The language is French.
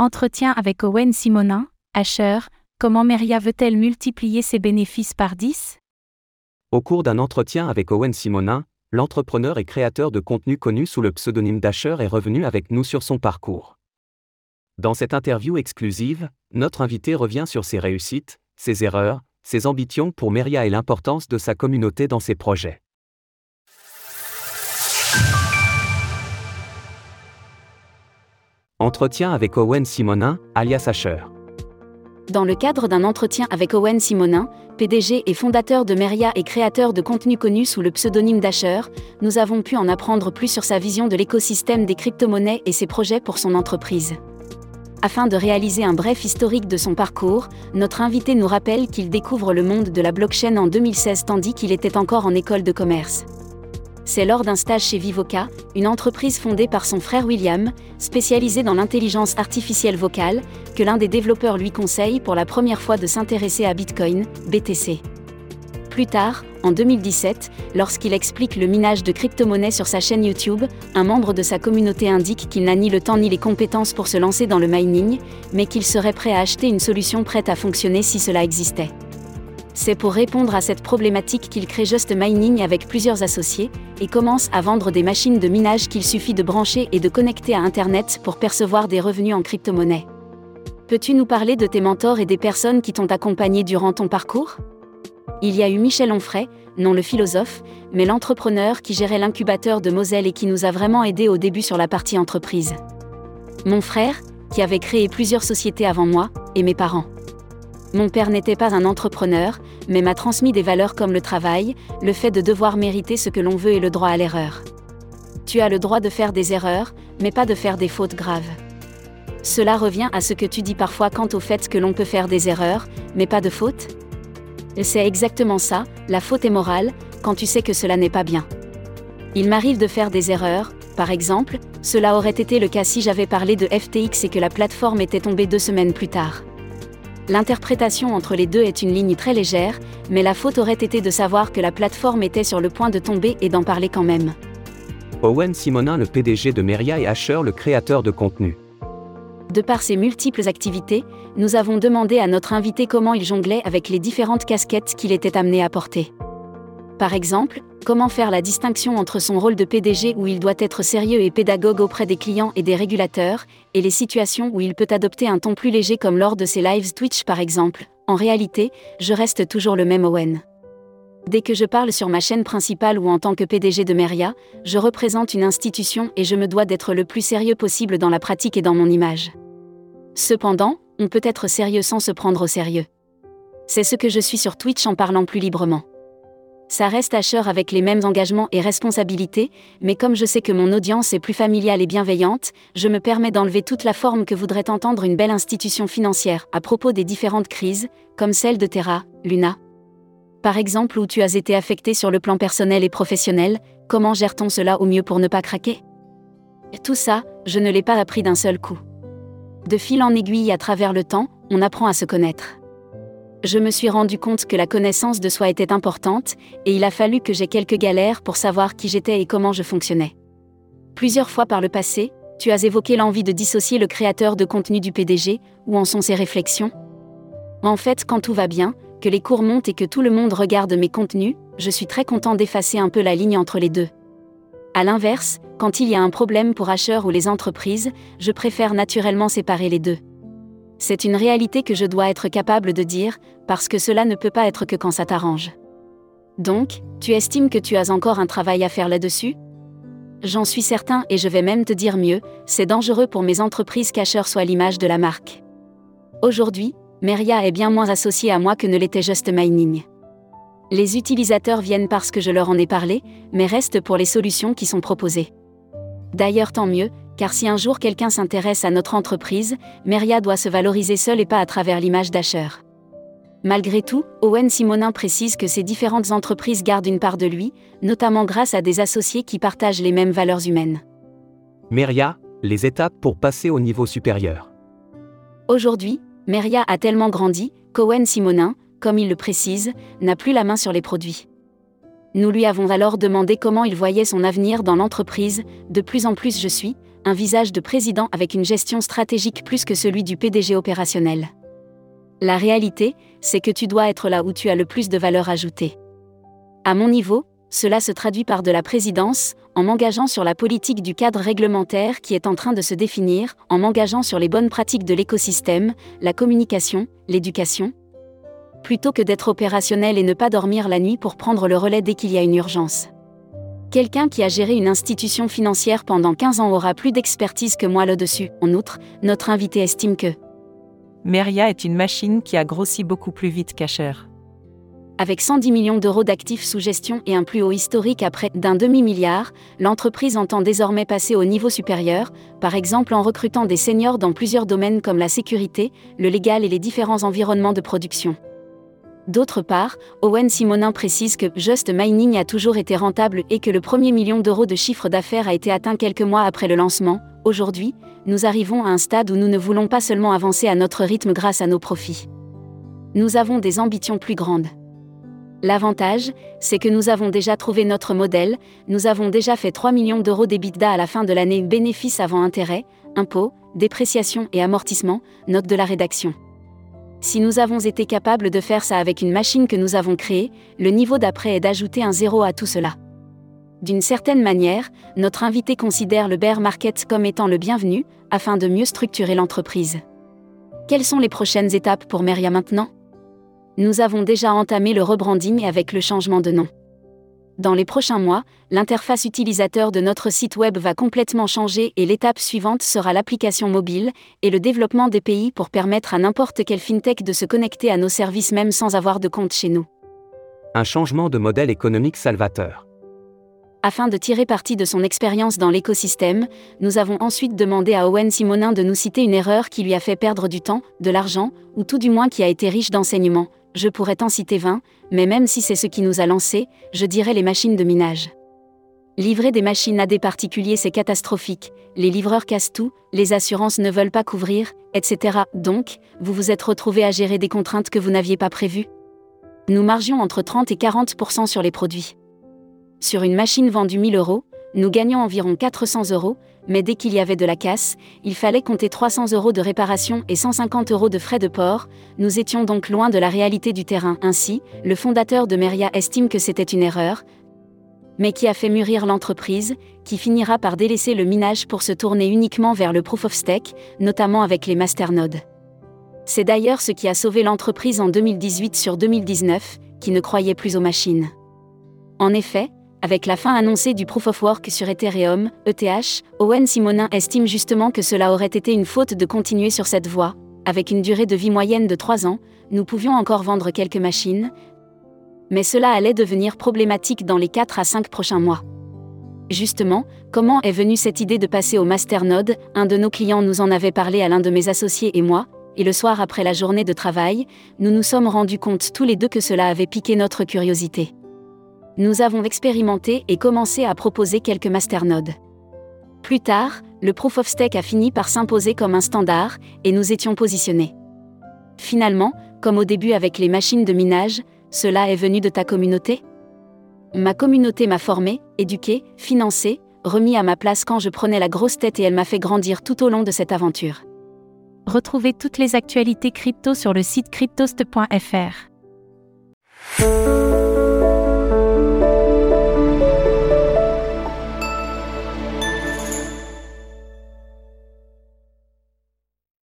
Entretien avec Owen Simonin, Asher, comment Meria veut-elle multiplier ses bénéfices par 10 Au cours d'un entretien avec Owen Simonin, l'entrepreneur et créateur de contenu connu sous le pseudonyme d'Asher est revenu avec nous sur son parcours. Dans cette interview exclusive, notre invité revient sur ses réussites, ses erreurs, ses ambitions pour Meria et l'importance de sa communauté dans ses projets. Entretien avec Owen Simonin, alias Asher. Dans le cadre d'un entretien avec Owen Simonin, PDG et fondateur de Meria et créateur de contenu connu sous le pseudonyme d'Asher, nous avons pu en apprendre plus sur sa vision de l'écosystème des crypto-monnaies et ses projets pour son entreprise. Afin de réaliser un bref historique de son parcours, notre invité nous rappelle qu'il découvre le monde de la blockchain en 2016 tandis qu'il était encore en école de commerce c'est lors d'un stage chez Vivoca, une entreprise fondée par son frère William, spécialisée dans l'intelligence artificielle vocale, que l'un des développeurs lui conseille pour la première fois de s'intéresser à Bitcoin, BTC. Plus tard, en 2017, lorsqu'il explique le minage de crypto-monnaies sur sa chaîne YouTube, un membre de sa communauté indique qu'il n'a ni le temps ni les compétences pour se lancer dans le mining, mais qu'il serait prêt à acheter une solution prête à fonctionner si cela existait. C'est pour répondre à cette problématique qu'il crée Just Mining avec plusieurs associés, et commence à vendre des machines de minage qu'il suffit de brancher et de connecter à Internet pour percevoir des revenus en crypto-monnaie. Peux-tu nous parler de tes mentors et des personnes qui t'ont accompagné durant ton parcours? Il y a eu Michel Onfray, non le philosophe, mais l'entrepreneur qui gérait l'incubateur de Moselle et qui nous a vraiment aidés au début sur la partie entreprise. Mon frère, qui avait créé plusieurs sociétés avant moi, et mes parents. Mon père n'était pas un entrepreneur, mais m'a transmis des valeurs comme le travail, le fait de devoir mériter ce que l'on veut et le droit à l'erreur. Tu as le droit de faire des erreurs, mais pas de faire des fautes graves. Cela revient à ce que tu dis parfois quant au fait que l'on peut faire des erreurs, mais pas de fautes C'est exactement ça, la faute est morale, quand tu sais que cela n'est pas bien. Il m'arrive de faire des erreurs, par exemple, cela aurait été le cas si j'avais parlé de FTX et que la plateforme était tombée deux semaines plus tard. L'interprétation entre les deux est une ligne très légère, mais la faute aurait été de savoir que la plateforme était sur le point de tomber et d'en parler quand même. Owen Simonin, le PDG de Meria et Asher, le créateur de contenu. De par ses multiples activités, nous avons demandé à notre invité comment il jonglait avec les différentes casquettes qu'il était amené à porter. Par exemple, comment faire la distinction entre son rôle de PDG où il doit être sérieux et pédagogue auprès des clients et des régulateurs, et les situations où il peut adopter un ton plus léger comme lors de ses lives Twitch par exemple? En réalité, je reste toujours le même Owen. Dès que je parle sur ma chaîne principale ou en tant que PDG de Meria, je représente une institution et je me dois d'être le plus sérieux possible dans la pratique et dans mon image. Cependant, on peut être sérieux sans se prendre au sérieux. C'est ce que je suis sur Twitch en parlant plus librement. Ça reste Asher avec les mêmes engagements et responsabilités, mais comme je sais que mon audience est plus familiale et bienveillante, je me permets d'enlever toute la forme que voudrait entendre une belle institution financière à propos des différentes crises, comme celle de Terra, Luna. Par exemple, où tu as été affecté sur le plan personnel et professionnel, comment gère-t-on cela au mieux pour ne pas craquer? Tout ça, je ne l'ai pas appris d'un seul coup. De fil en aiguille à travers le temps, on apprend à se connaître je me suis rendu compte que la connaissance de soi était importante, et il a fallu que j'ai quelques galères pour savoir qui j'étais et comment je fonctionnais. Plusieurs fois par le passé, tu as évoqué l'envie de dissocier le créateur de contenu du PDG, où en sont ses réflexions En fait, quand tout va bien, que les cours montent et que tout le monde regarde mes contenus, je suis très content d'effacer un peu la ligne entre les deux. A l'inverse, quand il y a un problème pour Asher ou les entreprises, je préfère naturellement séparer les deux. C'est une réalité que je dois être capable de dire, parce que cela ne peut pas être que quand ça t'arrange. Donc, tu estimes que tu as encore un travail à faire là-dessus? J'en suis certain et je vais même te dire mieux, c'est dangereux pour mes entreprises qu'Asher soit l'image de la marque. Aujourd'hui, Meria est bien moins associée à moi que ne l'était Just Mining. Les utilisateurs viennent parce que je leur en ai parlé, mais restent pour les solutions qui sont proposées. D'ailleurs tant mieux, car si un jour quelqu'un s'intéresse à notre entreprise, Meria doit se valoriser seule et pas à travers l'image d'Asher. Malgré tout, Owen Simonin précise que ces différentes entreprises gardent une part de lui, notamment grâce à des associés qui partagent les mêmes valeurs humaines. Meria, les étapes pour passer au niveau supérieur. Aujourd'hui, Meria a tellement grandi qu'Owen Simonin, comme il le précise, n'a plus la main sur les produits. Nous lui avons alors demandé comment il voyait son avenir dans l'entreprise, de plus en plus je suis, un visage de président avec une gestion stratégique plus que celui du PDG opérationnel. La réalité, c'est que tu dois être là où tu as le plus de valeur ajoutée. À mon niveau, cela se traduit par de la présidence, en m'engageant sur la politique du cadre réglementaire qui est en train de se définir, en m'engageant sur les bonnes pratiques de l'écosystème, la communication, l'éducation. Plutôt que d'être opérationnel et ne pas dormir la nuit pour prendre le relais dès qu'il y a une urgence. Quelqu'un qui a géré une institution financière pendant 15 ans aura plus d'expertise que moi là-dessus. En outre, notre invité estime que Meria est une machine qui a grossi beaucoup plus vite qu'Asher. Avec 110 millions d'euros d'actifs sous gestion et un plus haut historique à près d'un demi-milliard, l'entreprise entend désormais passer au niveau supérieur, par exemple en recrutant des seniors dans plusieurs domaines comme la sécurité, le légal et les différents environnements de production. D'autre part, Owen Simonin précise que Just Mining a toujours été rentable et que le premier million d'euros de chiffre d'affaires a été atteint quelques mois après le lancement. Aujourd'hui, nous arrivons à un stade où nous ne voulons pas seulement avancer à notre rythme grâce à nos profits. Nous avons des ambitions plus grandes. L'avantage, c'est que nous avons déjà trouvé notre modèle, nous avons déjà fait 3 millions d'euros d'EBITDA à la fin de l'année bénéfices avant intérêt, impôts, dépréciation et amortissement, note de la rédaction. Si nous avons été capables de faire ça avec une machine que nous avons créée, le niveau d'après est d'ajouter un zéro à tout cela. D'une certaine manière, notre invité considère le bear market comme étant le bienvenu, afin de mieux structurer l'entreprise. Quelles sont les prochaines étapes pour Meria maintenant? Nous avons déjà entamé le rebranding avec le changement de nom. Dans les prochains mois, l'interface utilisateur de notre site web va complètement changer et l'étape suivante sera l'application mobile et le développement des pays pour permettre à n'importe quelle fintech de se connecter à nos services même sans avoir de compte chez nous. Un changement de modèle économique salvateur. Afin de tirer parti de son expérience dans l'écosystème, nous avons ensuite demandé à Owen Simonin de nous citer une erreur qui lui a fait perdre du temps, de l'argent, ou tout du moins qui a été riche d'enseignements, je pourrais t'en citer 20, mais même si c'est ce qui nous a lancé, je dirais les machines de minage. Livrer des machines à des particuliers, c'est catastrophique, les livreurs cassent tout, les assurances ne veulent pas couvrir, etc. Donc, vous vous êtes retrouvé à gérer des contraintes que vous n'aviez pas prévues Nous margions entre 30 et 40% sur les produits. Sur une machine vendue 1000 euros, nous gagnions environ 400 euros, mais dès qu'il y avait de la casse, il fallait compter 300 euros de réparation et 150 euros de frais de port, nous étions donc loin de la réalité du terrain. Ainsi, le fondateur de Meria estime que c'était une erreur, mais qui a fait mûrir l'entreprise, qui finira par délaisser le minage pour se tourner uniquement vers le proof of stake, notamment avec les masternodes. C'est d'ailleurs ce qui a sauvé l'entreprise en 2018 sur 2019, qui ne croyait plus aux machines. En effet, avec la fin annoncée du Proof of Work sur Ethereum, ETH, Owen Simonin estime justement que cela aurait été une faute de continuer sur cette voie. Avec une durée de vie moyenne de 3 ans, nous pouvions encore vendre quelques machines, mais cela allait devenir problématique dans les 4 à 5 prochains mois. Justement, comment est venue cette idée de passer au masternode? Un de nos clients nous en avait parlé à l'un de mes associés et moi, et le soir après la journée de travail, nous nous sommes rendus compte tous les deux que cela avait piqué notre curiosité nous avons expérimenté et commencé à proposer quelques masternodes. Plus tard, le Proof of Stake a fini par s'imposer comme un standard, et nous étions positionnés. Finalement, comme au début avec les machines de minage, cela est venu de ta communauté? Ma communauté m'a formé, éduqué, financé, remis à ma place quand je prenais la grosse tête et elle m'a fait grandir tout au long de cette aventure. Retrouvez toutes les actualités crypto sur le site cryptost.fr.